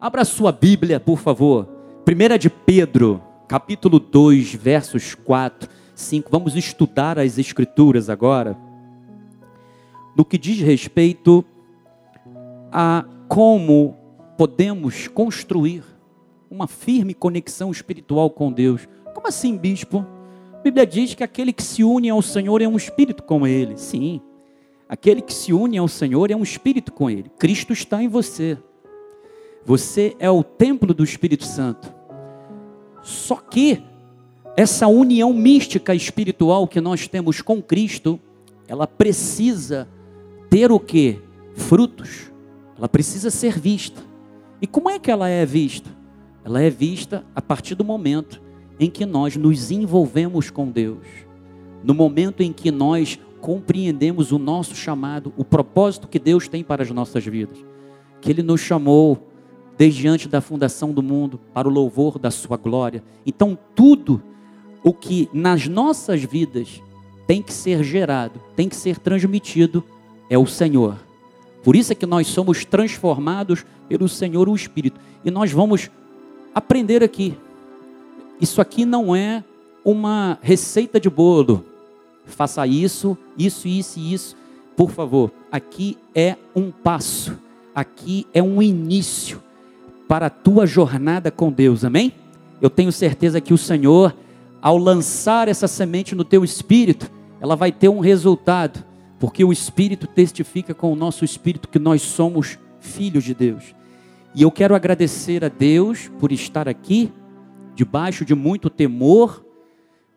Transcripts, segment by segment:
Abra sua Bíblia, por favor. 1 de Pedro, capítulo 2, versos 4, 5. Vamos estudar as Escrituras agora. No que diz respeito a como podemos construir uma firme conexão espiritual com Deus. Como assim, bispo? A Bíblia diz que aquele que se une ao Senhor é um espírito com Ele. Sim, aquele que se une ao Senhor é um espírito com Ele. Cristo está em você. Você é o templo do Espírito Santo. Só que essa união mística espiritual que nós temos com Cristo, ela precisa ter o que? Frutos. Ela precisa ser vista. E como é que ela é vista? Ela é vista a partir do momento em que nós nos envolvemos com Deus. No momento em que nós compreendemos o nosso chamado, o propósito que Deus tem para as nossas vidas. Que Ele nos chamou desde antes da fundação do mundo, para o louvor da sua glória. Então, tudo o que nas nossas vidas tem que ser gerado, tem que ser transmitido, é o Senhor. Por isso é que nós somos transformados pelo Senhor o Espírito. E nós vamos aprender aqui. Isso aqui não é uma receita de bolo. Faça isso, isso, isso e isso. Por favor, aqui é um passo. Aqui é um início para a tua jornada com Deus, amém? Eu tenho certeza que o Senhor, ao lançar essa semente no teu espírito, ela vai ter um resultado, porque o Espírito testifica com o nosso espírito que nós somos filhos de Deus. E eu quero agradecer a Deus por estar aqui, debaixo de muito temor.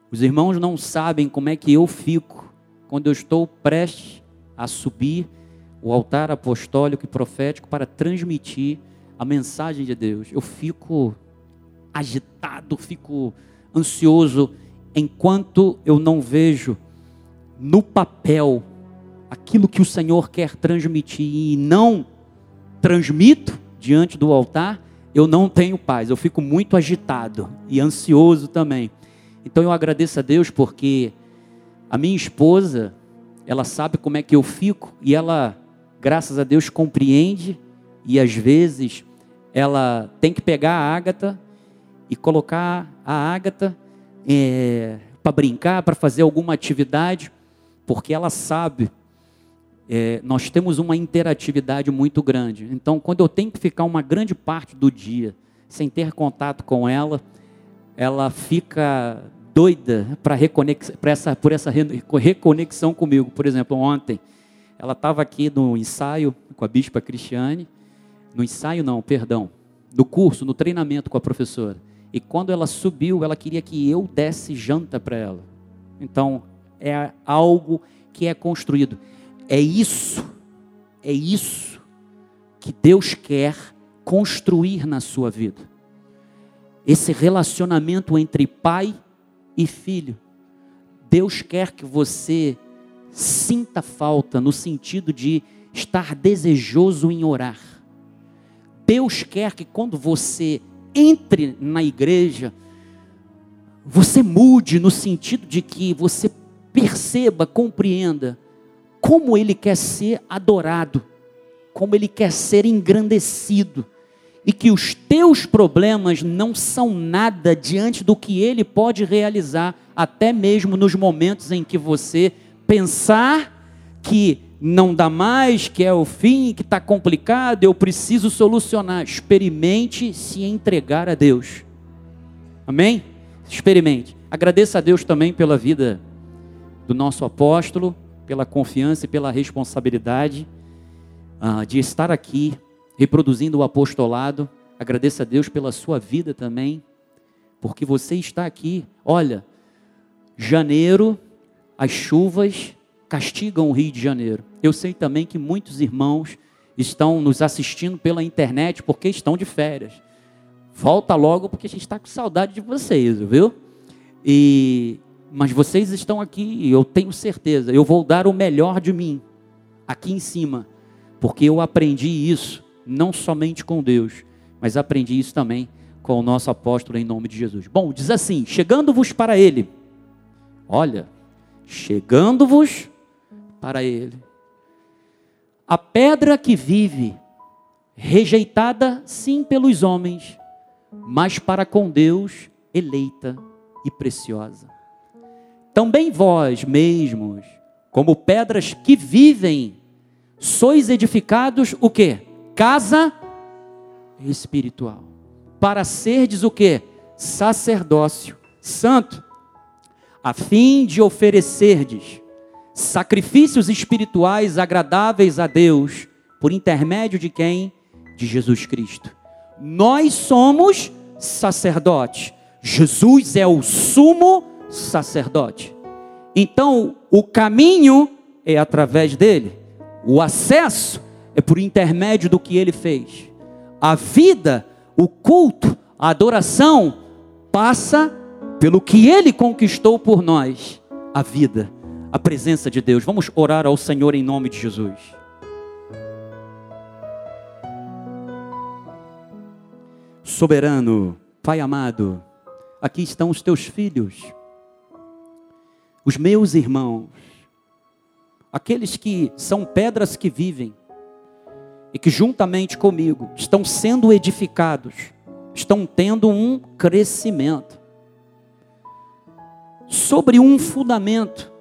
Os irmãos não sabem como é que eu fico quando eu estou prestes a subir o altar apostólico e profético para transmitir a mensagem de Deus, eu fico agitado, fico ansioso enquanto eu não vejo no papel aquilo que o Senhor quer transmitir e não transmito diante do altar, eu não tenho paz, eu fico muito agitado e ansioso também. Então eu agradeço a Deus porque a minha esposa, ela sabe como é que eu fico e ela, graças a Deus, compreende e às vezes ela tem que pegar a ágata e colocar a ágata é, para brincar, para fazer alguma atividade, porque ela sabe, é, nós temos uma interatividade muito grande. Então, quando eu tenho que ficar uma grande parte do dia sem ter contato com ela, ela fica doida para essa, por essa reconexão comigo. Por exemplo, ontem, ela estava aqui no ensaio com a bispa Cristiane, no ensaio não, perdão, no curso, no treinamento com a professora. E quando ela subiu, ela queria que eu desse janta para ela. Então, é algo que é construído. É isso, é isso que Deus quer construir na sua vida. Esse relacionamento entre pai e filho. Deus quer que você sinta falta no sentido de estar desejoso em orar Deus quer que quando você entre na igreja, você mude no sentido de que você perceba, compreenda como Ele quer ser adorado, como Ele quer ser engrandecido, e que os teus problemas não são nada diante do que Ele pode realizar, até mesmo nos momentos em que você pensar que não dá mais, que é o fim, que está complicado, eu preciso solucionar. Experimente se entregar a Deus. Amém? Experimente. Agradeça a Deus também pela vida do nosso apóstolo, pela confiança e pela responsabilidade uh, de estar aqui reproduzindo o apostolado. Agradeça a Deus pela sua vida também, porque você está aqui. Olha, janeiro, as chuvas castigam o Rio de Janeiro. Eu sei também que muitos irmãos estão nos assistindo pela internet porque estão de férias. Volta logo porque a gente está com saudade de vocês, viu? E mas vocês estão aqui e eu tenho certeza, eu vou dar o melhor de mim aqui em cima, porque eu aprendi isso não somente com Deus, mas aprendi isso também com o nosso apóstolo em nome de Jesus. Bom, diz assim: chegando-vos para ele. Olha, chegando-vos para ele. A pedra que vive rejeitada sim pelos homens, mas para com Deus eleita e preciosa. Também vós mesmos, como pedras que vivem, sois edificados o que? Casa espiritual. Para serdes o que? Sacerdócio santo, a fim de oferecerdes sacrifícios espirituais agradáveis a Deus, por intermédio de quem? De Jesus Cristo. Nós somos sacerdotes. Jesus é o sumo sacerdote. Então, o caminho é através dele. O acesso é por intermédio do que ele fez. A vida, o culto, a adoração passa pelo que ele conquistou por nós, a vida, a presença de Deus. Vamos orar ao Senhor em nome de Jesus. Soberano, Pai amado, aqui estão os teus filhos, os meus irmãos, aqueles que são pedras que vivem e que juntamente comigo estão sendo edificados, estão tendo um crescimento sobre um fundamento,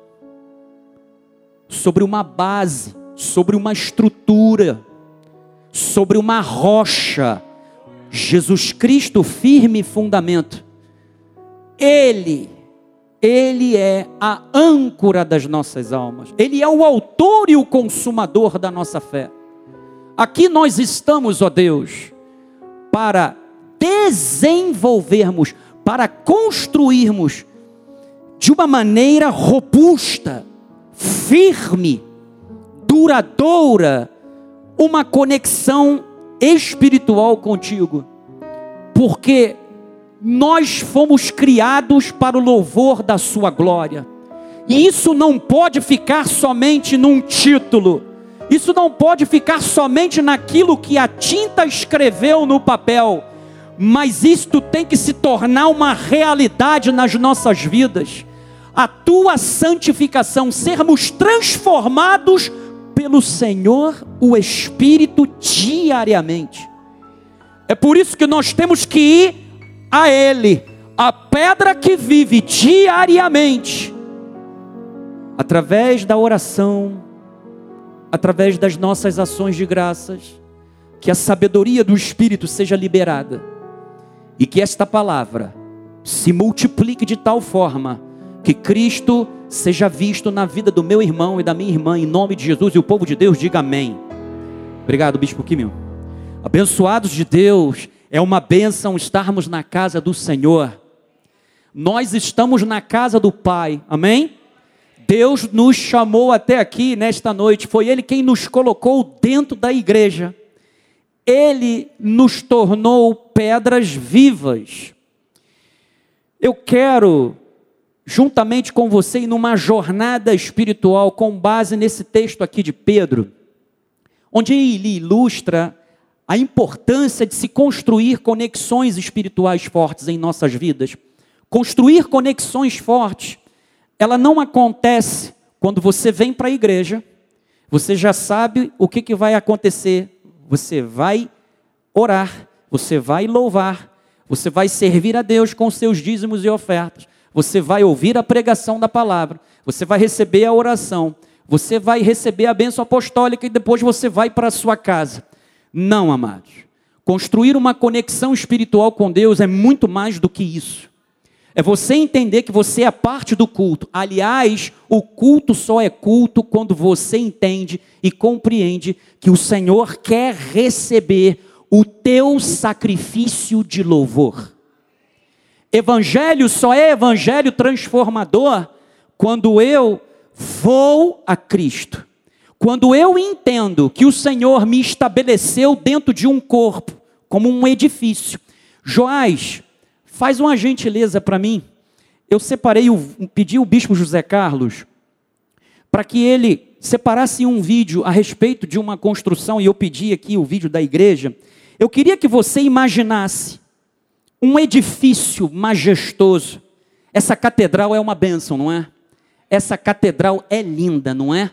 sobre uma base, sobre uma estrutura, sobre uma rocha. Jesus Cristo, firme fundamento. Ele, Ele é a âncora das nossas almas. Ele é o autor e o consumador da nossa fé. Aqui nós estamos, ó Deus, para desenvolvermos, para construirmos de uma maneira robusta, firme, duradoura, uma conexão espiritual contigo, porque nós fomos criados para o louvor da Sua glória, e isso não pode ficar somente num título, isso não pode ficar somente naquilo que a tinta escreveu no papel, mas isto tem que se tornar uma realidade nas nossas vidas a tua santificação, sermos transformados pelo Senhor, o Espírito, diariamente. É por isso que nós temos que ir a Ele, a pedra que vive diariamente, através da oração, através das nossas ações de graças, que a sabedoria do Espírito seja liberada e que esta palavra se multiplique de tal forma que Cristo seja visto na vida do meu irmão e da minha irmã, em nome de Jesus, e o povo de Deus diga amém. Obrigado, Bispo Quimil. Abençoados de Deus, é uma bênção estarmos na casa do Senhor. Nós estamos na casa do Pai, amém? Deus nos chamou até aqui nesta noite, foi Ele quem nos colocou dentro da igreja. Ele nos tornou pedras vivas. Eu quero juntamente com você em numa jornada espiritual com base nesse texto aqui de Pedro, onde ele ilustra a importância de se construir conexões espirituais fortes em nossas vidas. Construir conexões fortes, ela não acontece quando você vem para a igreja, você já sabe o que, que vai acontecer. Você vai orar, você vai louvar, você vai servir a Deus com seus dízimos e ofertas você vai ouvir a pregação da palavra, você vai receber a oração, você vai receber a bênção apostólica e depois você vai para a sua casa. Não, amados. Construir uma conexão espiritual com Deus é muito mais do que isso. É você entender que você é parte do culto. Aliás, o culto só é culto quando você entende e compreende que o Senhor quer receber o teu sacrifício de louvor. Evangelho só é evangelho transformador quando eu vou a Cristo. Quando eu entendo que o Senhor me estabeleceu dentro de um corpo, como um edifício. Joás, faz uma gentileza para mim. Eu separei, o, pedi o bispo José Carlos para que ele separasse um vídeo a respeito de uma construção, e eu pedi aqui o vídeo da igreja. Eu queria que você imaginasse um edifício majestoso. Essa catedral é uma bênção, não é? Essa catedral é linda, não é?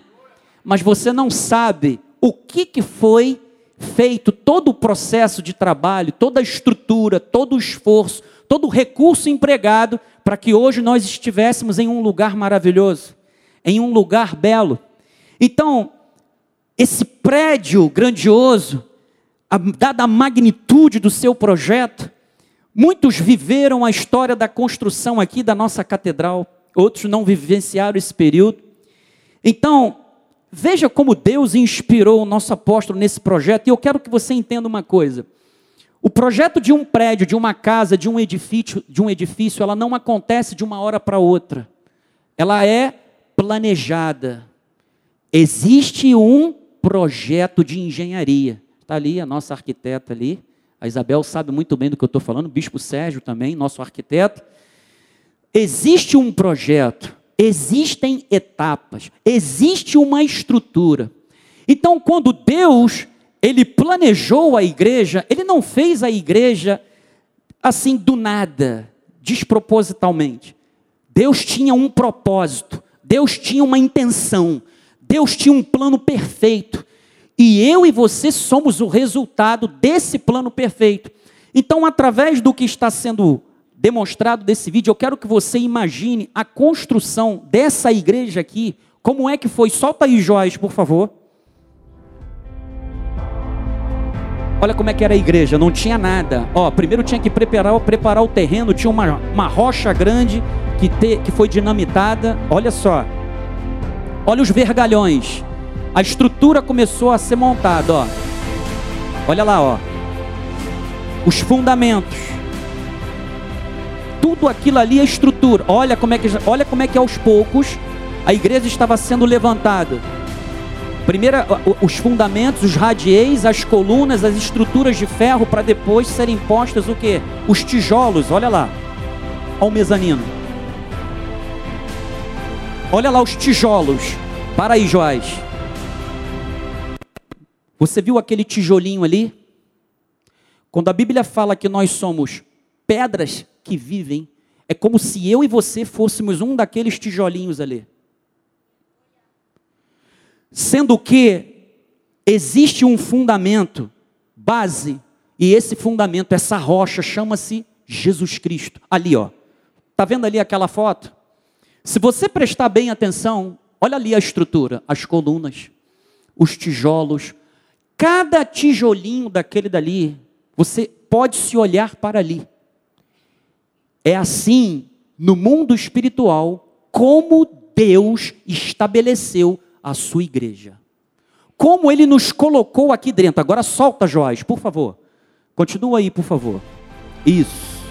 Mas você não sabe o que, que foi feito todo o processo de trabalho, toda a estrutura, todo o esforço, todo o recurso empregado para que hoje nós estivéssemos em um lugar maravilhoso, em um lugar belo. Então, esse prédio grandioso, dada a magnitude do seu projeto, muitos viveram a história da construção aqui da nossa catedral, outros não vivenciaram esse período. Então, veja como Deus inspirou o nosso apóstolo nesse projeto, e eu quero que você entenda uma coisa. O projeto de um prédio, de uma casa, de um edifício, de um edifício, ela não acontece de uma hora para outra. Ela é planejada. Existe um projeto de engenharia. Está ali a nossa arquiteta ali. A Isabel sabe muito bem do que eu estou falando, o Bispo Sérgio também, nosso arquiteto. Existe um projeto, existem etapas, existe uma estrutura. Então, quando Deus ele planejou a igreja, ele não fez a igreja assim do nada, despropositalmente. Deus tinha um propósito, Deus tinha uma intenção, Deus tinha um plano perfeito. E eu e você somos o resultado desse plano perfeito. Então, através do que está sendo demonstrado desse vídeo, eu quero que você imagine a construção dessa igreja aqui. Como é que foi? Solta aí, Joás, por favor. Olha como é que era a igreja, não tinha nada. Ó, primeiro tinha que preparar, preparar o terreno, tinha uma, uma rocha grande que, te, que foi dinamitada. Olha só. Olha os vergalhões. A estrutura começou a ser montada, ó. Olha lá, ó. Os fundamentos. Tudo aquilo ali é estrutura. Olha como é que, olha como é que aos poucos a igreja estava sendo levantada Primeiro, os fundamentos, os radiês, as colunas, as estruturas de ferro, para depois serem postas o que? Os tijolos, olha lá. Olha o mezanino. Olha lá os tijolos. Para aí, Joás. Você viu aquele tijolinho ali? Quando a Bíblia fala que nós somos pedras que vivem, é como se eu e você fôssemos um daqueles tijolinhos ali. Sendo que existe um fundamento, base, e esse fundamento, essa rocha, chama-se Jesus Cristo. Ali, ó. Tá vendo ali aquela foto? Se você prestar bem atenção, olha ali a estrutura, as colunas, os tijolos, cada tijolinho daquele dali, você pode se olhar para ali. É assim no mundo espiritual como Deus estabeleceu a sua igreja. Como ele nos colocou aqui dentro. Agora solta, Joás, por favor. Continua aí, por favor. Isso.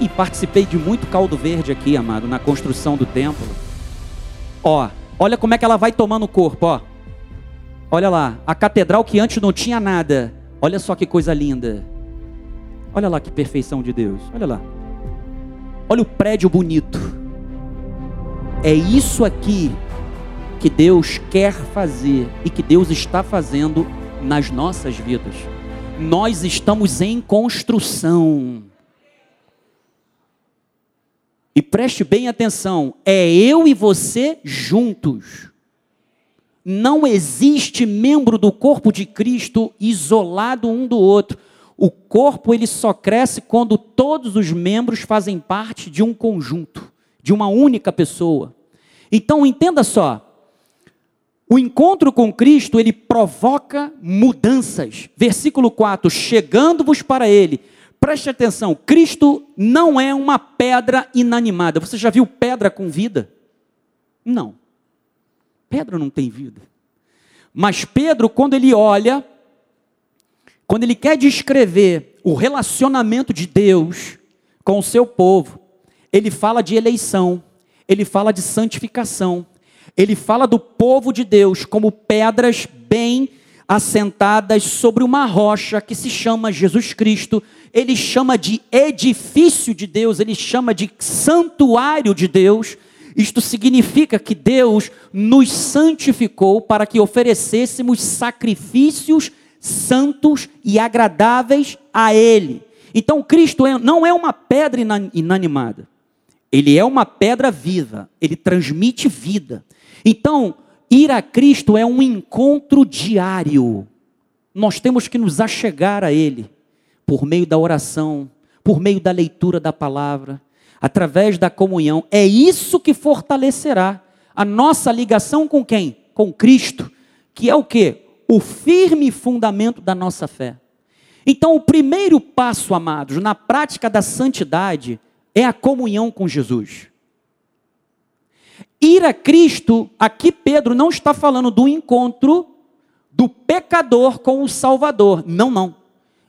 E participei de muito caldo verde aqui, amado, na construção do templo. Ó, olha como é que ela vai tomando o corpo, ó. Olha lá, a catedral que antes não tinha nada. Olha só que coisa linda. Olha lá que perfeição de Deus. Olha lá. Olha o prédio bonito. É isso aqui que Deus quer fazer e que Deus está fazendo nas nossas vidas. Nós estamos em construção. E preste bem atenção, é eu e você juntos. Não existe membro do corpo de Cristo isolado um do outro. O corpo ele só cresce quando todos os membros fazem parte de um conjunto, de uma única pessoa. Então entenda só, o encontro com Cristo, ele provoca mudanças. Versículo 4: Chegando-vos para ele. Preste atenção, Cristo não é uma pedra inanimada. Você já viu pedra com vida? Não. Pedra não tem vida. Mas Pedro, quando ele olha, quando ele quer descrever o relacionamento de Deus com o seu povo, ele fala de eleição, ele fala de santificação ele fala do povo de Deus como pedras bem assentadas sobre uma rocha que se chama Jesus Cristo. Ele chama de edifício de Deus, ele chama de santuário de Deus. Isto significa que Deus nos santificou para que oferecêssemos sacrifícios santos e agradáveis a Ele. Então, Cristo é, não é uma pedra inanimada, ele é uma pedra viva, ele transmite vida. Então, ir a Cristo é um encontro diário. nós temos que nos achegar a Ele por meio da oração, por meio da leitura da palavra, através da comunhão. É isso que fortalecerá a nossa ligação com quem? Com Cristo, que é o que? O firme fundamento da nossa fé. Então, o primeiro passo, amados, na prática da santidade é a comunhão com Jesus. Ir a Cristo, aqui Pedro não está falando do encontro do pecador com o Salvador. Não, não.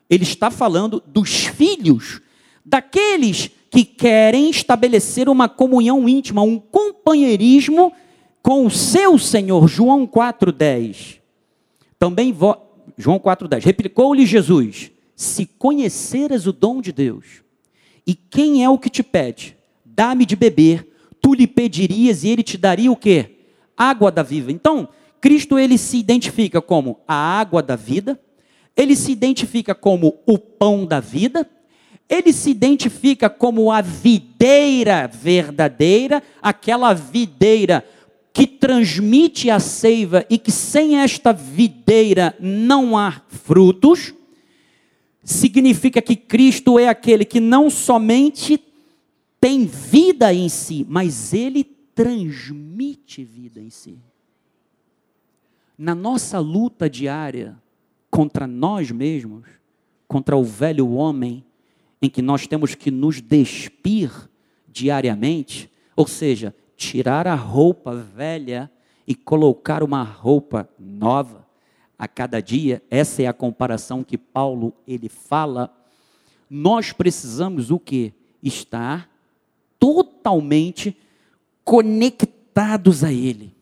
Ele está falando dos filhos, daqueles que querem estabelecer uma comunhão íntima, um companheirismo com o seu Senhor. João 4,10. Também, João 4,10. Replicou-lhe Jesus: Se conheceras o dom de Deus, e quem é o que te pede? Dá-me de beber, tu lhe pedirias e ele te daria o quê? Água da vida. Então, Cristo ele se identifica como a água da vida, ele se identifica como o pão da vida, ele se identifica como a videira verdadeira, aquela videira que transmite a seiva e que sem esta videira não há frutos. Significa que Cristo é aquele que não somente tem vida em si, mas ele transmite vida em si na nossa luta diária contra nós mesmos, contra o velho homem, em que nós temos que nos despir diariamente, ou seja, tirar a roupa velha e colocar uma roupa nova a cada dia. Essa é a comparação que Paulo ele fala. Nós precisamos o que? Estar totalmente conectados a ele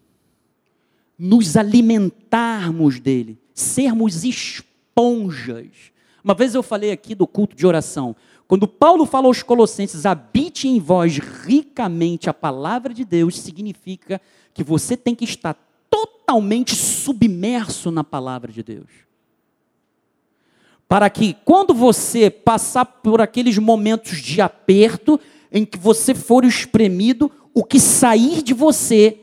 nos alimentarmos dele, sermos esponjas. Uma vez eu falei aqui do culto de oração. Quando Paulo fala aos Colossenses, habite em vós ricamente a palavra de Deus, significa que você tem que estar totalmente submerso na palavra de Deus. Para que quando você passar por aqueles momentos de aperto, em que você for espremido, o que sair de você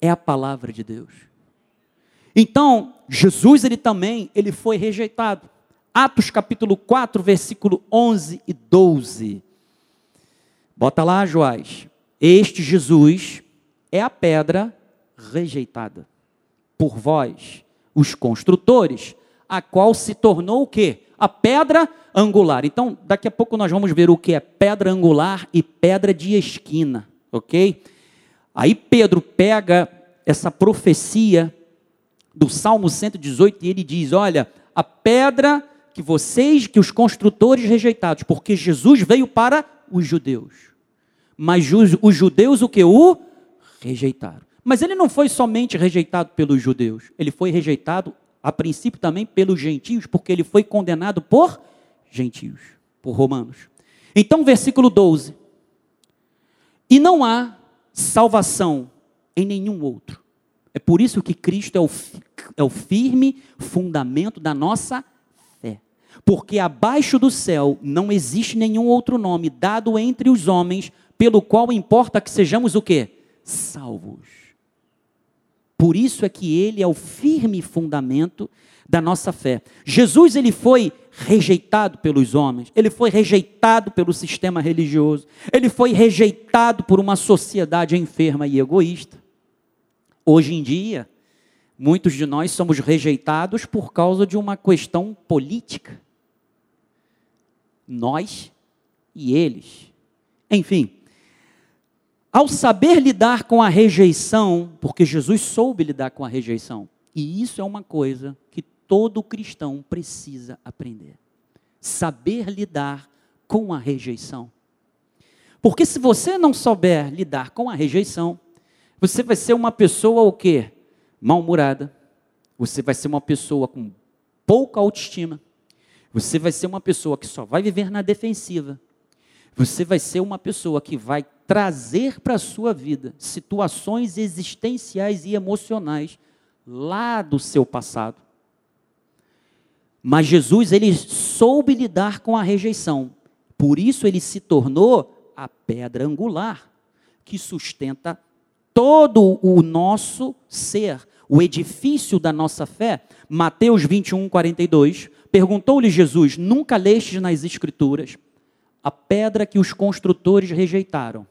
é a palavra de Deus. Então, Jesus ele também, ele foi rejeitado. Atos capítulo 4, versículo 11 e 12. Bota lá, Joás. Este Jesus é a pedra rejeitada por vós, os construtores, a qual se tornou o quê? A pedra angular. Então, daqui a pouco nós vamos ver o que é pedra angular e pedra de esquina, ok? Aí Pedro pega essa profecia do Salmo 118 e ele diz: Olha, a pedra que vocês, que os construtores rejeitados, porque Jesus veio para os judeus. Mas os judeus o que? O rejeitaram. Mas ele não foi somente rejeitado pelos judeus, ele foi rejeitado a princípio também pelos gentios, porque ele foi condenado por gentios, por romanos. Então, versículo 12. E não há salvação em nenhum outro é por isso que Cristo é o, é o firme fundamento da nossa. Porque abaixo do céu não existe nenhum outro nome dado entre os homens pelo qual importa que sejamos o quê? Salvos. Por isso é que ele é o firme fundamento da nossa fé. Jesus ele foi rejeitado pelos homens, ele foi rejeitado pelo sistema religioso, ele foi rejeitado por uma sociedade enferma e egoísta. Hoje em dia, muitos de nós somos rejeitados por causa de uma questão política. Nós e eles. Enfim, ao saber lidar com a rejeição, porque Jesus soube lidar com a rejeição, e isso é uma coisa que todo cristão precisa aprender. Saber lidar com a rejeição. Porque se você não souber lidar com a rejeição, você vai ser uma pessoa o quê? Mal-humorada. Você vai ser uma pessoa com pouca autoestima. Você vai ser uma pessoa que só vai viver na defensiva. Você vai ser uma pessoa que vai trazer para a sua vida situações existenciais e emocionais lá do seu passado. Mas Jesus, ele soube lidar com a rejeição. Por isso ele se tornou a pedra angular que sustenta todo o nosso ser. o edifício da nossa fé, Mateus 21, 42, perguntou-lhe Jesus: Nunca lestes nas Escrituras a pedra que os construtores rejeitaram?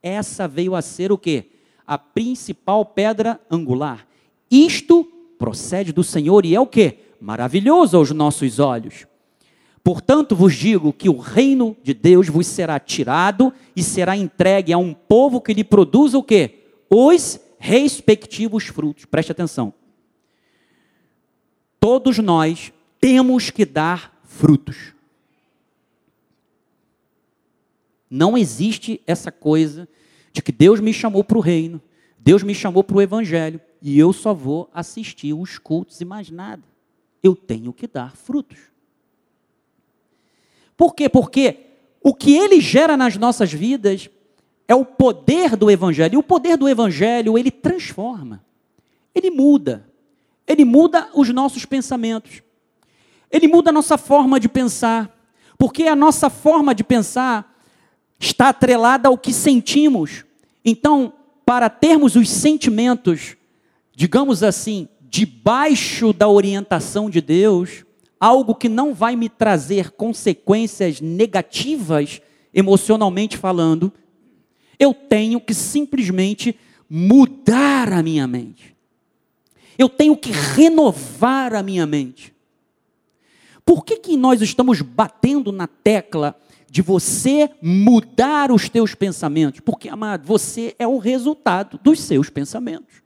Essa veio a ser o quê? A principal pedra angular. Isto procede do Senhor e é o quê? Maravilhoso aos nossos olhos. Portanto, vos digo que o reino de Deus vos será tirado e será entregue a um povo que lhe produza o quê? Os respectivos frutos. Preste atenção. Todos nós temos que dar frutos. Não existe essa coisa de que Deus me chamou para o reino, Deus me chamou para o evangelho e eu só vou assistir os cultos e mais nada. Eu tenho que dar frutos. Por quê? Porque o que ele gera nas nossas vidas é o poder do evangelho. E o poder do evangelho, ele transforma. Ele muda. Ele muda os nossos pensamentos. Ele muda a nossa forma de pensar. Porque a nossa forma de pensar está atrelada ao que sentimos. Então, para termos os sentimentos, digamos assim, debaixo da orientação de Deus, algo que não vai me trazer consequências negativas, emocionalmente falando, eu tenho que simplesmente mudar a minha mente. Eu tenho que renovar a minha mente. Por que, que nós estamos batendo na tecla de você mudar os teus pensamentos? Porque, amado, você é o resultado dos seus pensamentos.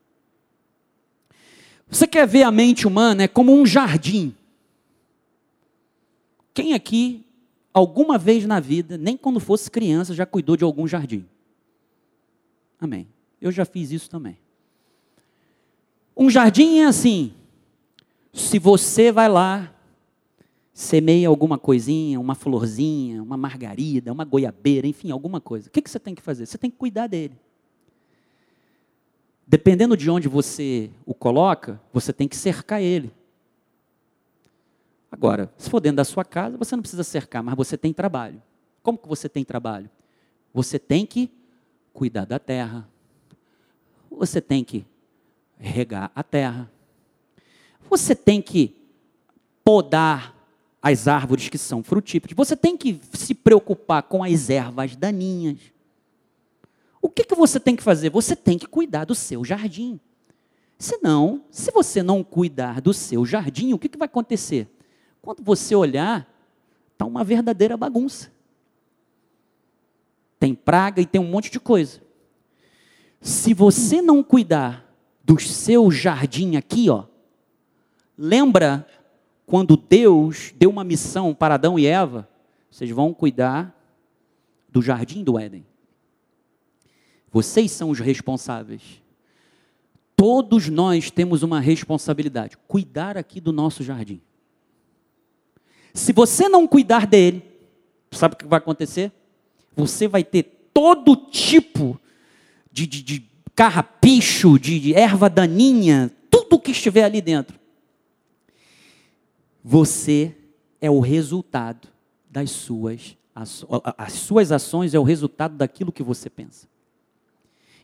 Você quer ver a mente humana é como um jardim. Quem aqui, alguma vez na vida, nem quando fosse criança, já cuidou de algum jardim? Amém. Eu já fiz isso também. Um jardim é assim. Se você vai lá, semeia alguma coisinha, uma florzinha, uma margarida, uma goiabeira, enfim, alguma coisa. O que, que você tem que fazer? Você tem que cuidar dele. Dependendo de onde você o coloca, você tem que cercar ele. Agora, se for dentro da sua casa, você não precisa cercar, mas você tem trabalho. Como que você tem trabalho? Você tem que cuidar da terra. Você tem que regar a terra. Você tem que podar as árvores que são frutíferas. Você tem que se preocupar com as ervas daninhas. O que, que você tem que fazer? Você tem que cuidar do seu jardim. Senão, se você não cuidar do seu jardim, o que, que vai acontecer? Quando você olhar, está uma verdadeira bagunça. Tem praga e tem um monte de coisa. Se você não cuidar do seu jardim aqui, ó, lembra quando Deus deu uma missão para Adão e Eva? Vocês vão cuidar do jardim do Éden. Vocês são os responsáveis. Todos nós temos uma responsabilidade: cuidar aqui do nosso jardim. Se você não cuidar dele, sabe o que vai acontecer? Você vai ter todo tipo de, de, de carrapicho, de, de erva daninha, tudo que estiver ali dentro. Você é o resultado das suas as suas ações é o resultado daquilo que você pensa.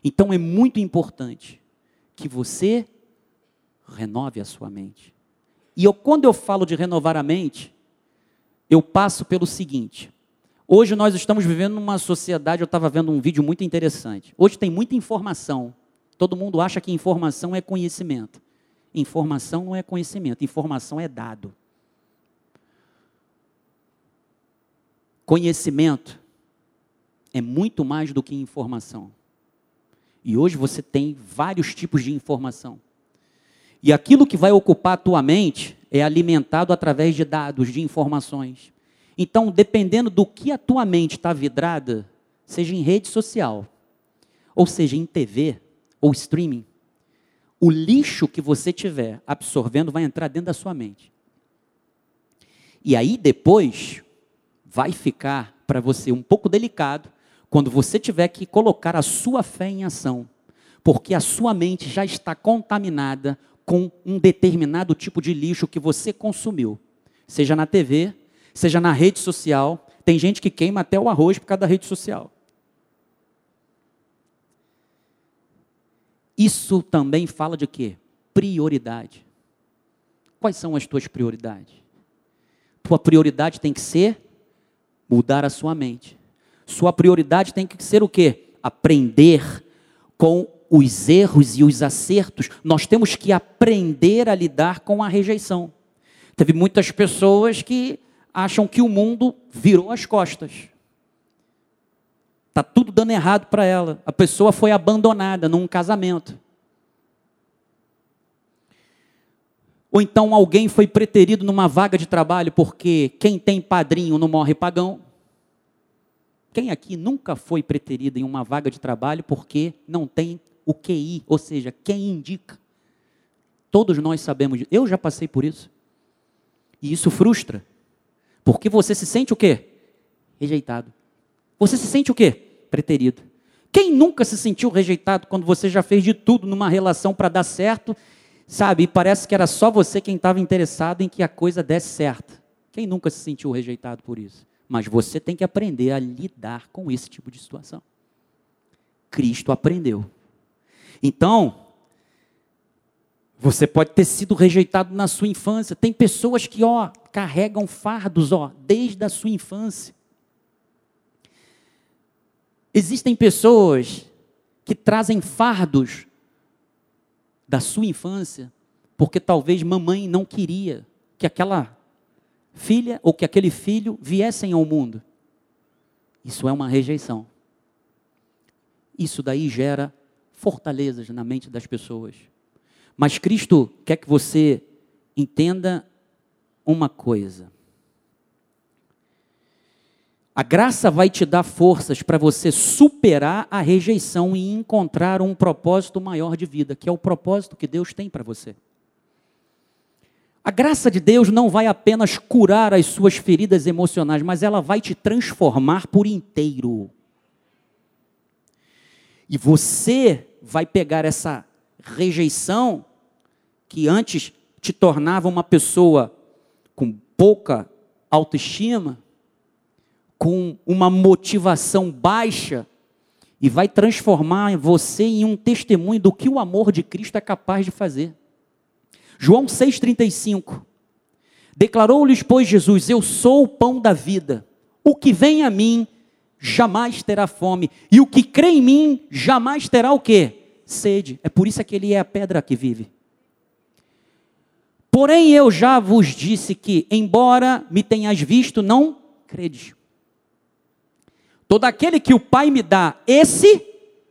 Então é muito importante que você renove a sua mente. E eu, quando eu falo de renovar a mente, eu passo pelo seguinte. Hoje nós estamos vivendo numa sociedade, eu estava vendo um vídeo muito interessante. Hoje tem muita informação. Todo mundo acha que informação é conhecimento. Informação não é conhecimento, informação é dado. Conhecimento é muito mais do que informação. E hoje você tem vários tipos de informação. E aquilo que vai ocupar a tua mente é alimentado através de dados, de informações. Então, dependendo do que a tua mente está vidrada, seja em rede social, ou seja em TV ou streaming, o lixo que você tiver absorvendo vai entrar dentro da sua mente. E aí depois vai ficar para você um pouco delicado quando você tiver que colocar a sua fé em ação, porque a sua mente já está contaminada com um determinado tipo de lixo que você consumiu, seja na TV, seja na rede social. Tem gente que queima até o arroz por causa da rede social. Isso também fala de quê? prioridade. Quais são as tuas prioridades? Tua prioridade tem que ser mudar a sua mente. Sua prioridade tem que ser o quê? Aprender com os erros e os acertos. Nós temos que aprender a lidar com a rejeição. Teve muitas pessoas que acham que o mundo virou as costas. Tá tudo dando errado para ela. A pessoa foi abandonada num casamento. Ou então alguém foi preterido numa vaga de trabalho porque quem tem padrinho não morre pagão. Quem aqui nunca foi preterido em uma vaga de trabalho porque não tem o QI, ou seja, quem indica? Todos nós sabemos. Eu já passei por isso. E isso frustra. Porque você se sente o quê? Rejeitado. Você se sente o quê? Preterido. Quem nunca se sentiu rejeitado quando você já fez de tudo numa relação para dar certo Sabe, e parece que era só você quem estava interessado em que a coisa desse certo. Quem nunca se sentiu rejeitado por isso? Mas você tem que aprender a lidar com esse tipo de situação. Cristo aprendeu. Então, você pode ter sido rejeitado na sua infância. Tem pessoas que, ó, carregam fardos, ó, desde a sua infância. Existem pessoas que trazem fardos da sua infância, porque talvez mamãe não queria que aquela filha ou que aquele filho viessem ao mundo. Isso é uma rejeição. Isso daí gera fortalezas na mente das pessoas. Mas Cristo quer que você entenda uma coisa. A graça vai te dar forças para você superar a rejeição e encontrar um propósito maior de vida, que é o propósito que Deus tem para você. A graça de Deus não vai apenas curar as suas feridas emocionais, mas ela vai te transformar por inteiro. E você vai pegar essa rejeição que antes te tornava uma pessoa com pouca autoestima, com uma motivação baixa e vai transformar você em um testemunho do que o amor de Cristo é capaz de fazer. João 6,35. Declarou-lhes, pois, Jesus: Eu sou o pão da vida. O que vem a mim jamais terá fome, e o que crê em mim jamais terá o quê? Sede. É por isso que ele é a pedra que vive. Porém, eu já vos disse que, embora me tenhas visto, não credes. Todo aquele que o Pai me dá, esse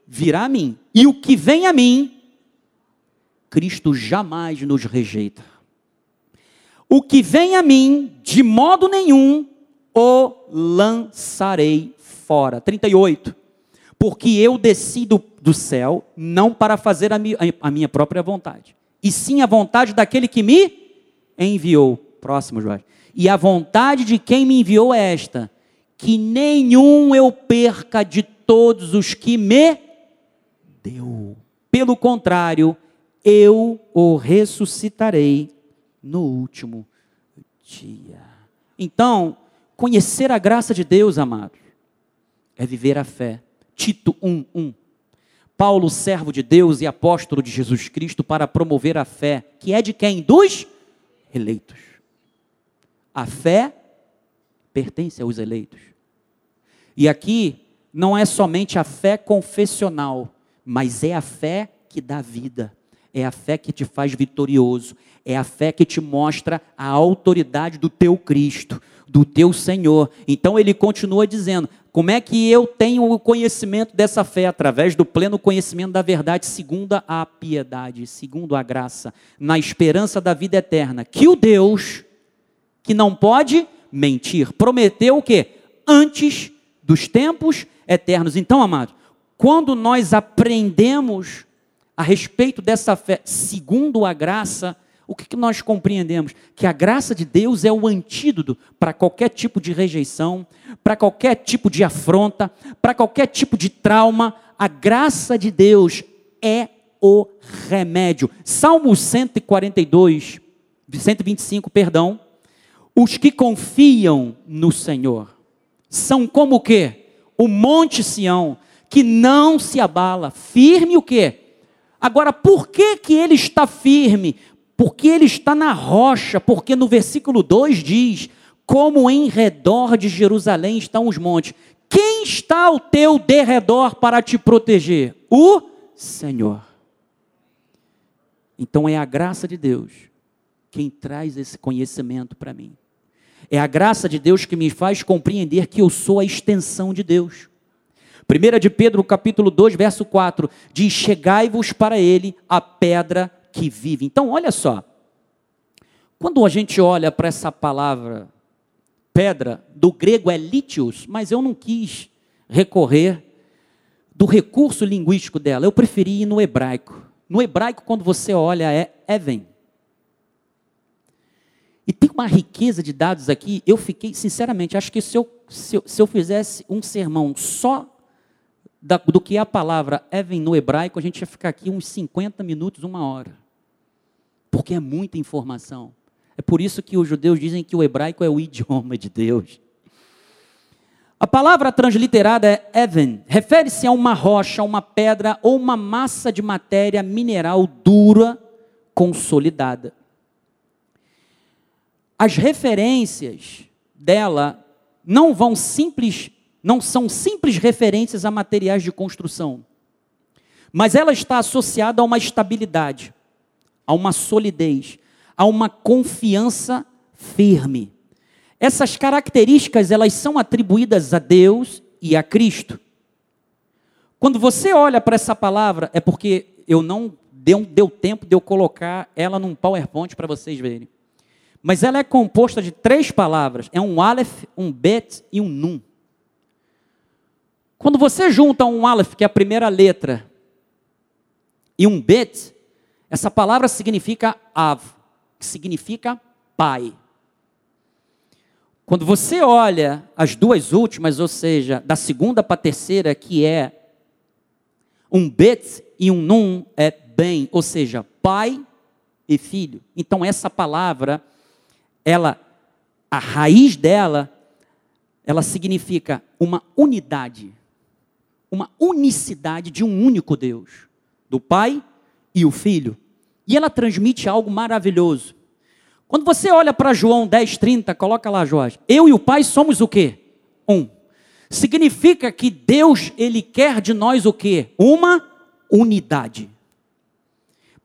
virá a mim. E o que vem a mim, Cristo jamais nos rejeita. O que vem a mim, de modo nenhum, o lançarei fora. 38. Porque eu desci do, céu, não para fazer a, a minha própria vontade, e sim a vontade daquele que me enviou. Próximo, Jorge. E a vontade de quem me enviou é esta: que nenhum eu perca de todos os que me deu. Pelo contrário, eu o ressuscitarei no último dia. Então, conhecer a graça de Deus, amados, é viver a fé. Tito 1, 1. Paulo, servo de Deus e apóstolo de Jesus Cristo, para promover a fé, que é de quem? Dos eleitos. A fé pertence aos eleitos. E aqui não é somente a fé confessional, mas é a fé que dá vida, é a fé que te faz vitorioso, é a fé que te mostra a autoridade do teu Cristo, do teu Senhor. Então ele continua dizendo: como é que eu tenho o conhecimento dessa fé? Através do pleno conhecimento da verdade, segundo a piedade, segundo a graça, na esperança da vida eterna, que o Deus, que não pode mentir, prometeu o quê? Antes dos tempos eternos. Então, amado, quando nós aprendemos a respeito dessa fé, segundo a graça, o que, nós compreendemos? Que a graça de Deus é o antídoto para qualquer tipo de rejeição, para qualquer tipo de afronta, para qualquer tipo de trauma. A graça de Deus é o remédio. Salmo 142, 125, perdão. Os que confiam no Senhor são como o quê? O monte Sião, que não se abala, firme o quê? Agora, por que, que ele está firme? Porque ele está na rocha, porque no versículo 2 diz: Como em redor de Jerusalém estão os montes. Quem está ao teu derredor para te proteger? O Senhor. Então é a graça de Deus quem traz esse conhecimento para mim. É a graça de Deus que me faz compreender que eu sou a extensão de Deus. 1 de Pedro, capítulo 2, verso 4, diz: Chegai-vos para ele a pedra que vive. Então, olha só. Quando a gente olha para essa palavra pedra, do grego é litios, mas eu não quis recorrer do recurso linguístico dela, eu preferi ir no hebraico. No hebraico, quando você olha, é even. E tem uma riqueza de dados aqui, eu fiquei, sinceramente, acho que se eu, se eu, se eu fizesse um sermão só da, do que é a palavra Even no hebraico, a gente ia ficar aqui uns 50 minutos, uma hora. Porque é muita informação. É por isso que os judeus dizem que o hebraico é o idioma de Deus. A palavra transliterada é Even, refere-se a uma rocha, uma pedra ou uma massa de matéria mineral dura, consolidada. As referências dela não vão simples não são simples referências a materiais de construção, mas ela está associada a uma estabilidade, a uma solidez, a uma confiança firme. Essas características elas são atribuídas a Deus e a Cristo. Quando você olha para essa palavra, é porque eu não deu, deu tempo de eu colocar ela num PowerPoint para vocês verem. Mas ela é composta de três palavras: é um Aleph, um Bet e um Nun. Quando você junta um Aleph, que é a primeira letra, e um Bet, essa palavra significa Av, que significa pai. Quando você olha as duas últimas, ou seja, da segunda para a terceira, que é um Bet e um Nun, é bem, ou seja, pai e filho. Então essa palavra, ela, a raiz dela, ela significa uma unidade uma unicidade de um único Deus, do Pai e o Filho. E ela transmite algo maravilhoso. Quando você olha para João 10:30, coloca lá, Jorge. Eu e o Pai somos o quê? Um. Significa que Deus, ele quer de nós o quê? Uma unidade.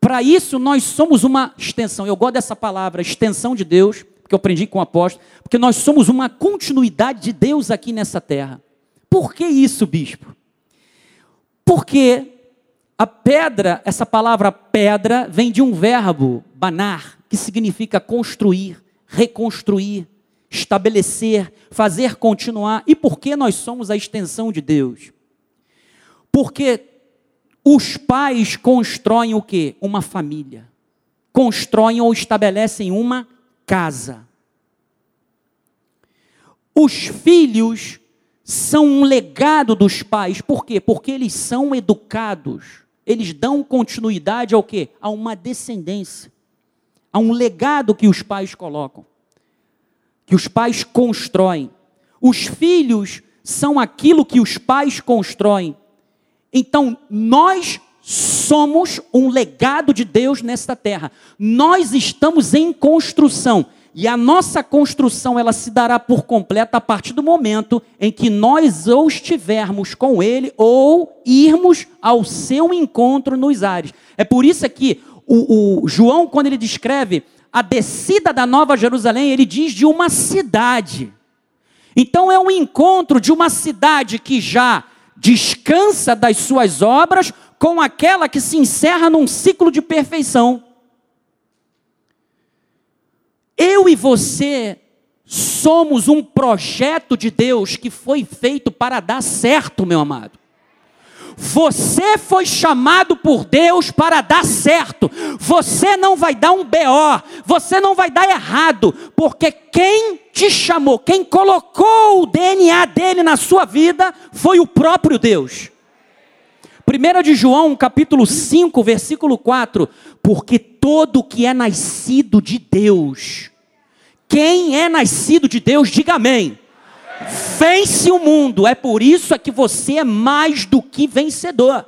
Para isso nós somos uma extensão. Eu gosto dessa palavra, extensão de Deus, porque eu aprendi com o apóstolo, porque nós somos uma continuidade de Deus aqui nessa terra. Por que isso, bispo? Porque a pedra, essa palavra pedra, vem de um verbo, banar, que significa construir, reconstruir, estabelecer, fazer continuar. E por que nós somos a extensão de Deus? Porque os pais constroem o quê? Uma família. Constroem ou estabelecem uma casa. Os filhos são um legado dos pais. Por quê? Porque eles são educados. Eles dão continuidade ao quê? A uma descendência. A um legado que os pais colocam. Que os pais constroem. Os filhos são aquilo que os pais constroem. Então, nós somos um legado de Deus nesta terra. Nós estamos em construção. E a nossa construção ela se dará por completa a partir do momento em que nós ou estivermos com ele ou irmos ao seu encontro nos ares. É por isso que o, o João, quando ele descreve a descida da Nova Jerusalém, ele diz de uma cidade. Então é um encontro de uma cidade que já descansa das suas obras com aquela que se encerra num ciclo de perfeição. Eu e você somos um projeto de Deus que foi feito para dar certo, meu amado. Você foi chamado por Deus para dar certo. Você não vai dar um BO, você não vai dar errado, porque quem te chamou, quem colocou o DNA dele na sua vida foi o próprio Deus. 1 de João, capítulo 5, versículo 4, porque todo que é nascido de Deus, quem é nascido de Deus, diga amém. Vence o mundo, é por isso é que você é mais do que vencedor.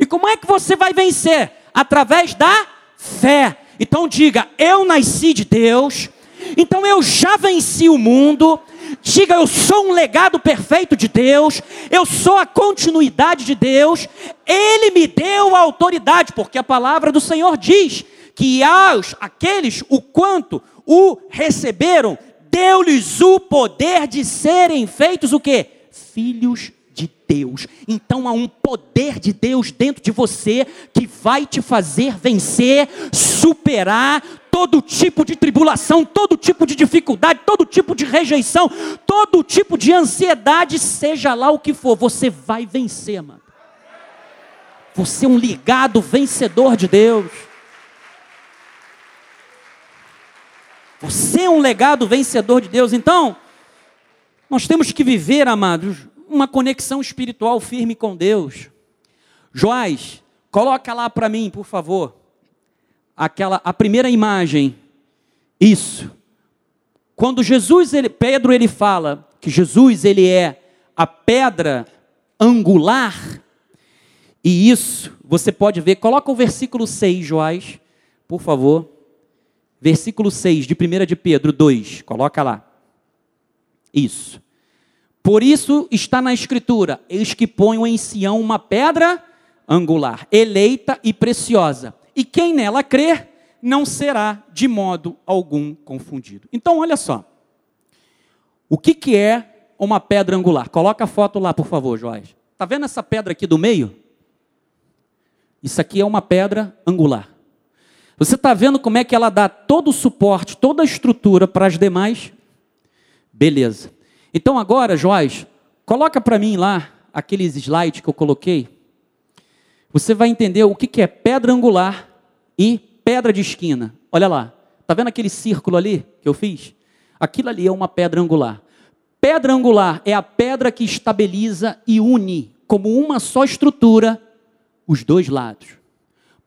E como é que você vai vencer? Através da fé. Então diga: Eu nasci de Deus, então eu já venci o mundo. Diga: Eu sou um legado perfeito de Deus, eu sou a continuidade de Deus, Ele me deu a autoridade, porque a palavra do Senhor diz que aos aqueles o quanto o receberam, deu-lhes o poder de serem feitos o que? Filhos de Deus. Então há um poder de Deus dentro de você que vai te fazer vencer, superar todo tipo de tribulação, todo tipo de dificuldade, todo tipo de rejeição, todo tipo de ansiedade, seja lá o que for, você vai vencer, mano. Você é um ligado vencedor de Deus. Você é um legado vencedor de Deus. Então, nós temos que viver, amados, uma conexão espiritual firme com Deus. Joás, coloca lá para mim, por favor, aquela a primeira imagem. Isso. Quando Jesus, ele, Pedro, ele fala que Jesus ele é a pedra angular. E isso, você pode ver, coloca o versículo 6, Joás, por favor versículo 6 de 1 de Pedro 2, coloca lá. Isso. Por isso está na Escritura: eis que ponho em Sião uma pedra angular, eleita e preciosa, e quem nela crer não será de modo algum confundido. Então, olha só. O que, que é uma pedra angular? Coloca a foto lá, por favor, Joás. Está vendo essa pedra aqui do meio? Isso aqui é uma pedra angular. Você está vendo como é que ela dá todo o suporte, toda a estrutura para as demais? Beleza. Então agora, Joás, coloca para mim lá aqueles slides que eu coloquei. Você vai entender o que é pedra angular e pedra de esquina. Olha lá. Está vendo aquele círculo ali que eu fiz? Aquilo ali é uma pedra angular. Pedra angular é a pedra que estabiliza e une como uma só estrutura os dois lados.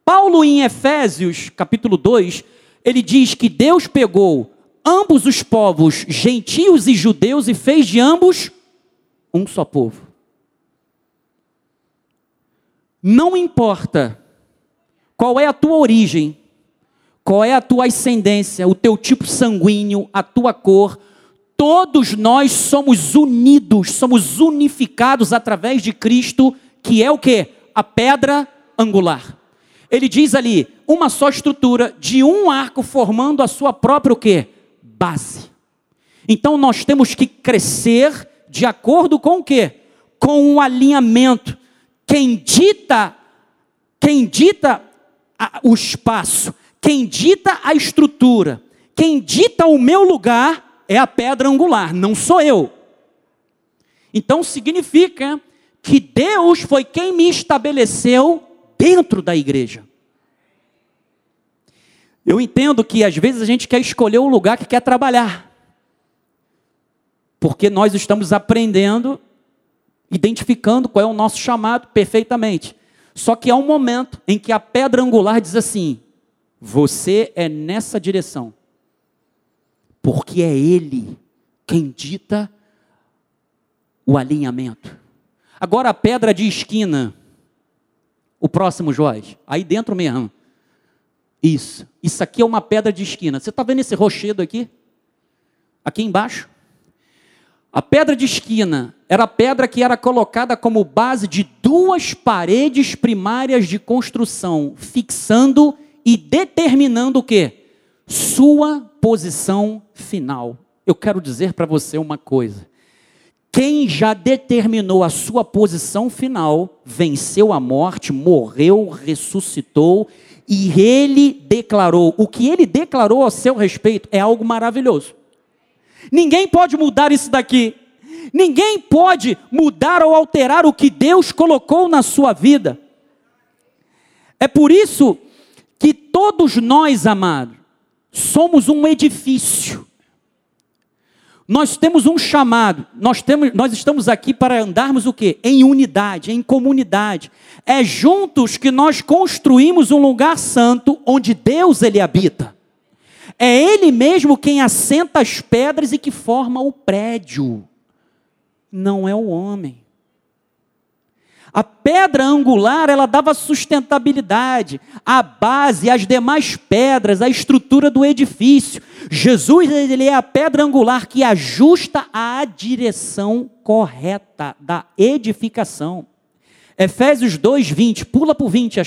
Paulo, em Efésios, capítulo 2, ele diz que Deus pegou ambos os povos, gentios e judeus, e fez de ambos um só povo. Não importa qual é a tua origem, qual é a tua ascendência, o teu tipo sanguíneo, a tua cor, todos nós somos unidos, somos unificados através de Cristo, que é o que? A pedra angular ele diz ali, uma só estrutura de um arco formando a sua própria o quê? Base. Então nós temos que crescer de acordo com o quê? Com o alinhamento. Quem dita, quem dita o espaço, quem dita a estrutura, quem dita o meu lugar é a pedra angular, não sou eu. Então significa que Deus foi quem me estabeleceu dentro da igreja. Eu entendo que às vezes a gente quer escolher o lugar que quer trabalhar. Porque nós estamos aprendendo, identificando qual é o nosso chamado perfeitamente. Só que há um momento em que a pedra angular diz assim: você é nessa direção. Porque é Ele quem dita o alinhamento. Agora a pedra de esquina o próximo, Joás. Aí dentro mesmo. Isso. Isso aqui é uma pedra de esquina. Você está vendo esse rochedo aqui? Aqui embaixo? A pedra de esquina era a pedra que era colocada como base de duas paredes primárias de construção, fixando e determinando o quê? Sua posição final. Eu quero dizer para você uma coisa. Quem já determinou a sua posição final, venceu a morte, morreu, ressuscitou, e ele declarou, o que ele declarou a seu respeito é algo maravilhoso. Ninguém pode mudar isso daqui. Ninguém pode mudar ou alterar o que Deus colocou na sua vida. É por isso que todos nós, amados, somos um edifício. Nós temos um chamado, nós, temos, nós estamos aqui para andarmos o quê? Em unidade, em comunidade. É juntos que nós construímos um lugar santo onde Deus ele habita. É Ele mesmo quem assenta as pedras e que forma o prédio. Não é o homem. A pedra angular, ela dava sustentabilidade, a base, as demais pedras, a estrutura do edifício. Jesus, ele é a pedra angular que ajusta a direção correta da edificação. Efésios 2, 20, pula por 20,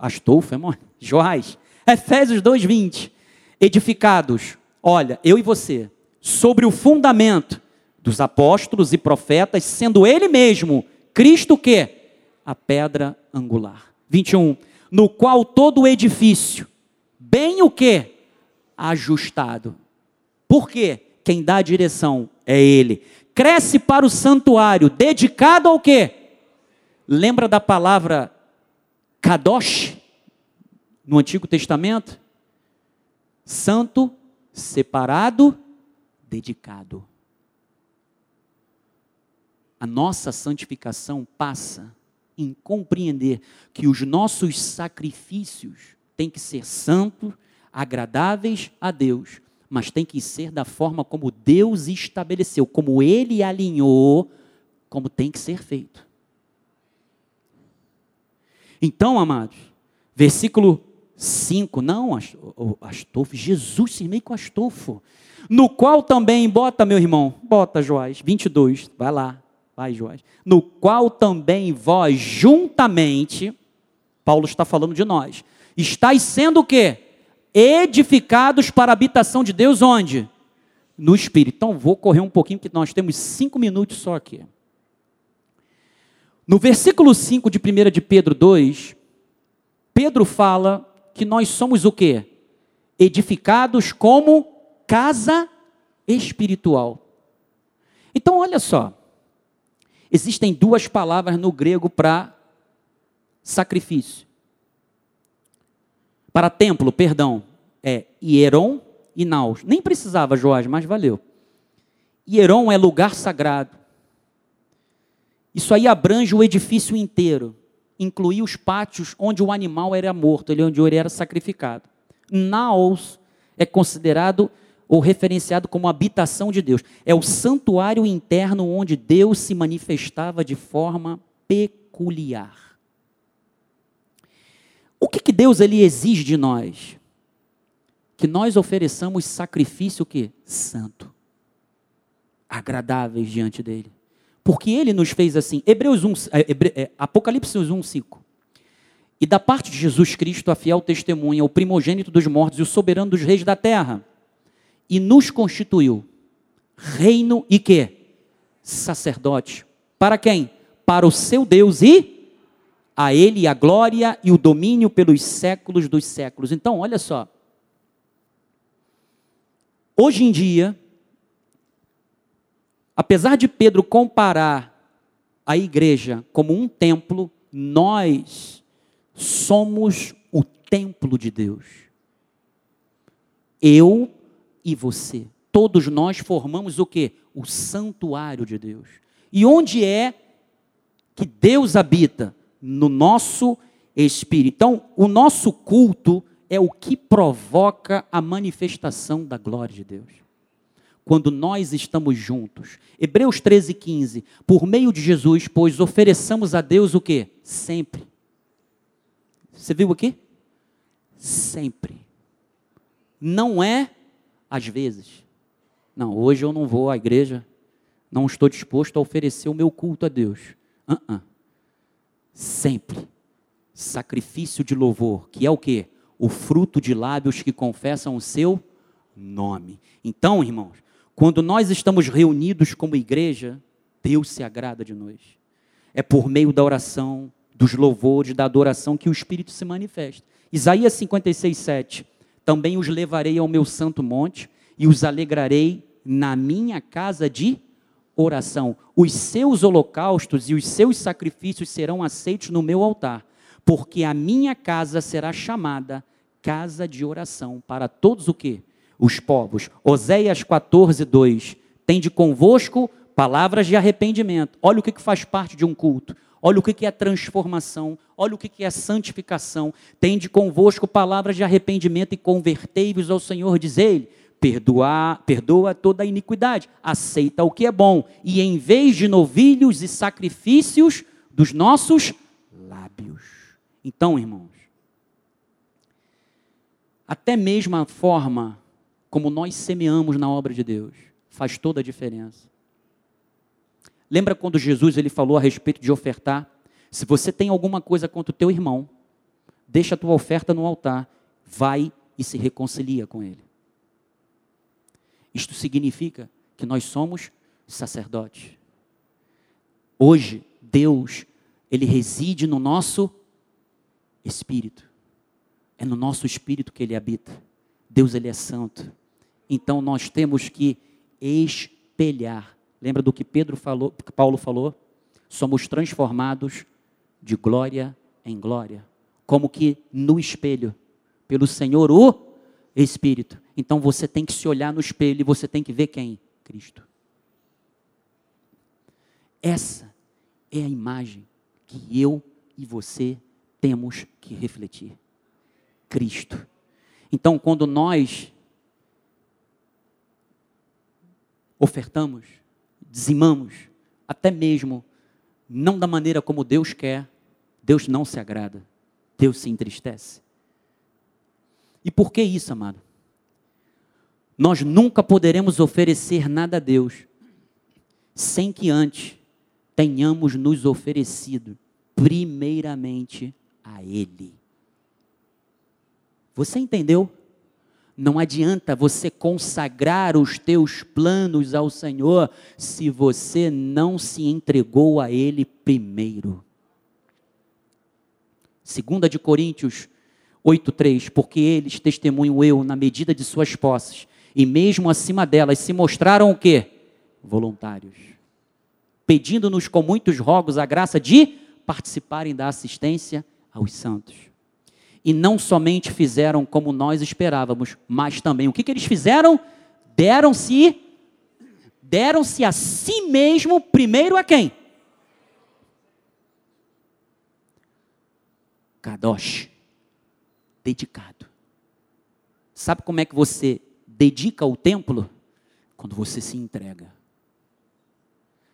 Astolfo, é Joás. Efésios 2, 20. Edificados, olha, eu e você, sobre o fundamento dos apóstolos e profetas, sendo ele mesmo Cristo o quê? A pedra angular. 21. No qual todo o edifício, bem o quê? Ajustado. Por quê? Quem dá a direção é ele. Cresce para o santuário, dedicado ao quê? Lembra da palavra kadosh no Antigo Testamento? Santo, separado, dedicado a nossa santificação passa em compreender que os nossos sacrifícios têm que ser santos, agradáveis a Deus, mas tem que ser da forma como Deus estabeleceu, como Ele alinhou, como tem que ser feito. Então, amados, versículo 5, não, Astolfo, Jesus se meio com Astolfo, no qual também, bota meu irmão, bota Joás, 22, vai lá, Vai, Joás. No qual também vós juntamente, Paulo está falando de nós, estáis sendo o quê? Edificados para a habitação de Deus onde? No Espírito. Então vou correr um pouquinho, porque nós temos cinco minutos só aqui. No versículo 5 de 1 de Pedro 2, Pedro fala que nós somos o quê? Edificados como casa espiritual. Então, olha só. Existem duas palavras no grego para sacrifício. Para templo, perdão, é hieron e naus. Nem precisava, Joás, mas valeu. Hieron é lugar sagrado. Isso aí abrange o edifício inteiro, incluía os pátios onde o animal era morto, onde ele era sacrificado. Naus é considerado ou referenciado como habitação de Deus. É o santuário interno onde Deus se manifestava de forma peculiar. O que, que Deus ele exige de nós? Que nós ofereçamos sacrifício que santo, agradáveis diante dele. Porque ele nos fez assim. Hebreus 1, é, é, Apocalipse 1, 5. E da parte de Jesus Cristo, a fiel testemunha, o primogênito dos mortos e o soberano dos reis da terra e nos constituiu reino e que? Sacerdote. Para quem? Para o seu Deus e a ele a glória e o domínio pelos séculos dos séculos. Então, olha só. Hoje em dia, apesar de Pedro comparar a igreja como um templo, nós somos o templo de Deus. Eu e você. Todos nós formamos o que? O santuário de Deus. E onde é que Deus habita? No nosso espírito. Então, o nosso culto é o que provoca a manifestação da glória de Deus. Quando nós estamos juntos. Hebreus 13, 15. Por meio de Jesus, pois ofereçamos a Deus o que? Sempre. Você viu aqui? Sempre. Não é às vezes. Não, hoje eu não vou à igreja, não estou disposto a oferecer o meu culto a Deus. Uh -uh. Sempre. Sacrifício de louvor, que é o que? O fruto de lábios que confessam o seu nome. Então, irmãos, quando nós estamos reunidos como igreja, Deus se agrada de nós. É por meio da oração, dos louvores, da adoração que o Espírito se manifesta. Isaías 56, 7 também os levarei ao meu santo monte e os alegrarei na minha casa de oração. Os seus holocaustos e os seus sacrifícios serão aceitos no meu altar, porque a minha casa será chamada casa de oração para todos o que? Os povos. Oséias 14, 2. Tende convosco palavras de arrependimento. Olha o que faz parte de um culto. Olha o que é transformação, olha o que é santificação. Tende convosco palavras de arrependimento e convertei-vos ao Senhor, diz ele. Perdoar, perdoa toda a iniquidade, aceita o que é bom, e em vez de novilhos e sacrifícios dos nossos lábios. Então, irmãos, até mesmo a forma como nós semeamos na obra de Deus faz toda a diferença. Lembra quando Jesus ele falou a respeito de ofertar? Se você tem alguma coisa contra o teu irmão, deixa a tua oferta no altar, vai e se reconcilia com ele. Isto significa que nós somos sacerdotes. Hoje, Deus, ele reside no nosso espírito. É no nosso espírito que ele habita. Deus, ele é santo. Então nós temos que espelhar. Lembra do que Pedro falou, que Paulo falou? Somos transformados de glória em glória, como que no espelho, pelo Senhor o Espírito. Então você tem que se olhar no espelho e você tem que ver quem? Cristo. Essa é a imagem que eu e você temos que refletir. Cristo. Então, quando nós ofertamos, dizimamos, até mesmo não da maneira como Deus quer, Deus não se agrada, Deus se entristece. E por que isso, amado? Nós nunca poderemos oferecer nada a Deus sem que antes tenhamos nos oferecido primeiramente a Ele. Você entendeu? Não adianta você consagrar os teus planos ao Senhor se você não se entregou a Ele primeiro. Segunda de Coríntios 8:3, porque eles testemunham eu na medida de suas posses, e mesmo acima delas se mostraram o quê? Voluntários. Pedindo-nos com muitos rogos a graça de participarem da assistência aos santos e não somente fizeram como nós esperávamos, mas também o que, que eles fizeram? Deram-se deram-se a si mesmo primeiro a quem? Kadosh, dedicado. Sabe como é que você dedica o templo? Quando você se entrega.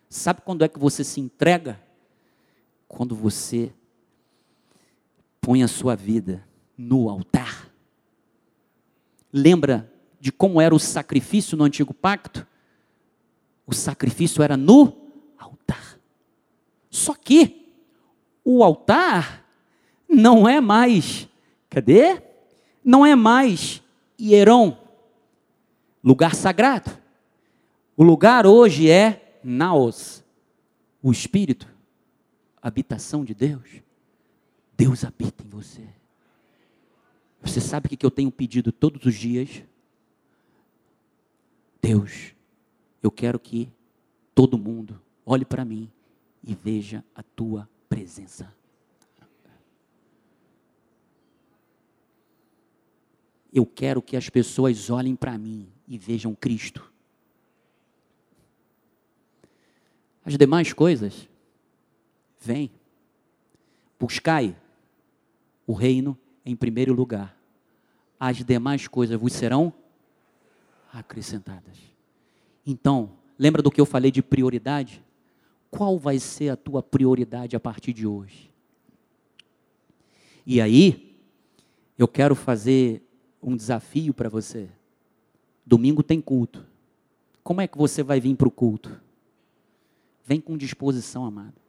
Sabe quando é que você se entrega? Quando você põe a sua vida no altar. Lembra de como era o sacrifício no antigo pacto? O sacrifício era no altar. Só que o altar não é mais, cadê? Não é mais hieron, lugar sagrado. O lugar hoje é naos, o espírito, habitação de Deus. Deus habita em você. Você sabe o que eu tenho pedido todos os dias? Deus, eu quero que todo mundo olhe para mim e veja a tua presença. Eu quero que as pessoas olhem para mim e vejam Cristo. As demais coisas, vem, buscai o reino em primeiro lugar. As demais coisas vos serão acrescentadas. Então, lembra do que eu falei de prioridade? Qual vai ser a tua prioridade a partir de hoje? E aí, eu quero fazer um desafio para você. Domingo tem culto. Como é que você vai vir para o culto? Vem com disposição, amado.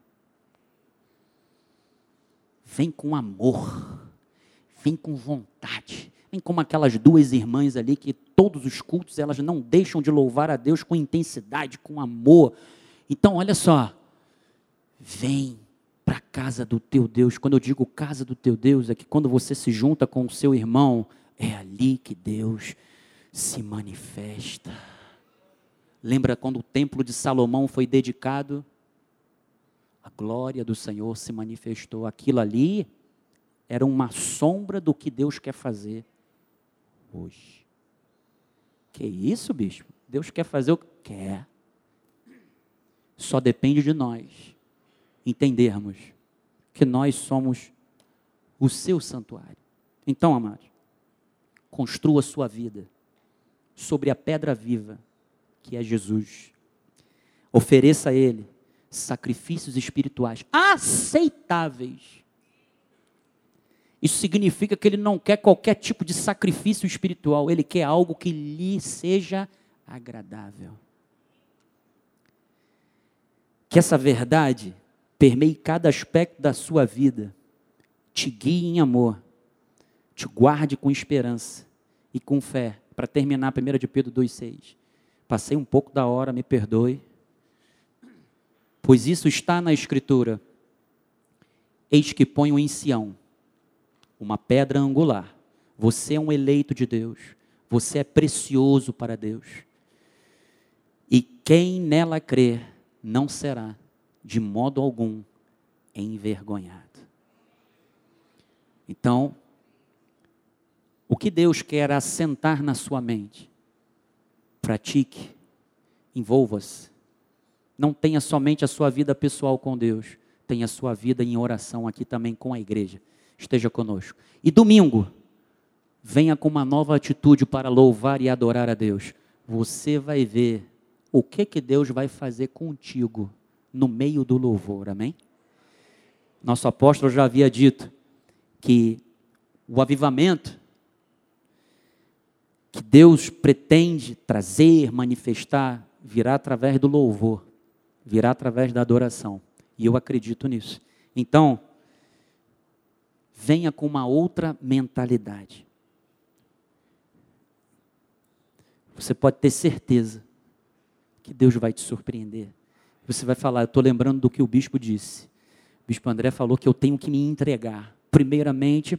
Vem com amor. Vem com vontade. Vem como aquelas duas irmãs ali que todos os cultos elas não deixam de louvar a Deus com intensidade, com amor. Então, olha só. Vem para a casa do teu Deus. Quando eu digo casa do teu Deus, é que quando você se junta com o seu irmão, é ali que Deus se manifesta. Lembra quando o templo de Salomão foi dedicado? A glória do Senhor se manifestou. Aquilo ali era uma sombra do que Deus quer fazer hoje. Que isso, bispo? Deus quer fazer o que quer. Só depende de nós entendermos que nós somos o seu santuário. Então, amados, construa sua vida sobre a pedra viva que é Jesus. Ofereça a Ele sacrifícios espirituais aceitáveis. Isso significa que ele não quer qualquer tipo de sacrifício espiritual, ele quer algo que lhe seja agradável. Que essa verdade permeie cada aspecto da sua vida, te guie em amor, te guarde com esperança e com fé. Para terminar, 1 de Pedro 2,6. Passei um pouco da hora, me perdoe. Pois isso está na Escritura. Eis que ponho em Sião uma pedra angular. Você é um eleito de Deus. Você é precioso para Deus. E quem nela crer não será, de modo algum, envergonhado. Então, o que Deus quer assentar na sua mente? Pratique, envolva-se. Não tenha somente a sua vida pessoal com Deus, tenha a sua vida em oração aqui também com a igreja. Esteja conosco. E domingo, venha com uma nova atitude para louvar e adorar a Deus. Você vai ver o que que Deus vai fazer contigo no meio do louvor. Amém? Nosso apóstolo já havia dito que o avivamento que Deus pretende trazer, manifestar, virá através do louvor, virá através da adoração. E eu acredito nisso. Então, venha com uma outra mentalidade. Você pode ter certeza que Deus vai te surpreender. Você vai falar, eu estou lembrando do que o bispo disse. O bispo André falou que eu tenho que me entregar. Primeiramente,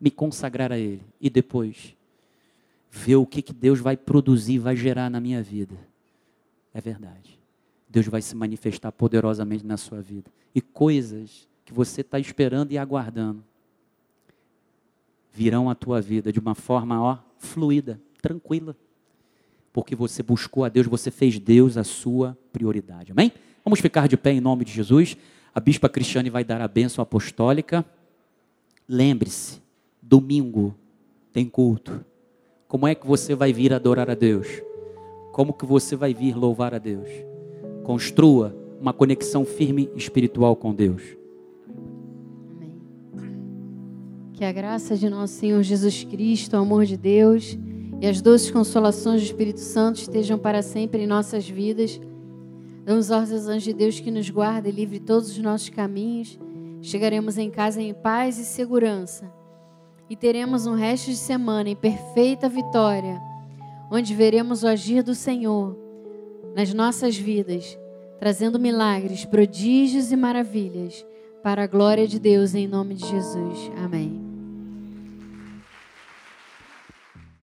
me consagrar a Ele. E depois, ver o que, que Deus vai produzir, vai gerar na minha vida. É verdade. Deus vai se manifestar poderosamente na sua vida. E coisas que você está esperando e aguardando virão à tua vida de uma forma ó, fluida, tranquila. Porque você buscou a Deus, você fez Deus a sua prioridade. Amém? Vamos ficar de pé em nome de Jesus. A bispa Cristiane vai dar a bênção apostólica. Lembre-se, domingo tem culto. Como é que você vai vir adorar a Deus? Como que você vai vir louvar a Deus? Construa uma conexão firme espiritual com Deus. Amém. Que a graça de nosso Senhor Jesus Cristo, o amor de Deus e as doces consolações do Espírito Santo estejam para sempre em nossas vidas. Damos ordens aos anjos de Deus que nos guarde e livre todos os nossos caminhos. Chegaremos em casa em paz e segurança e teremos um resto de semana em perfeita vitória, onde veremos o agir do Senhor nas nossas vidas, trazendo milagres, prodígios e maravilhas para a glória de Deus em nome de Jesus. Amém.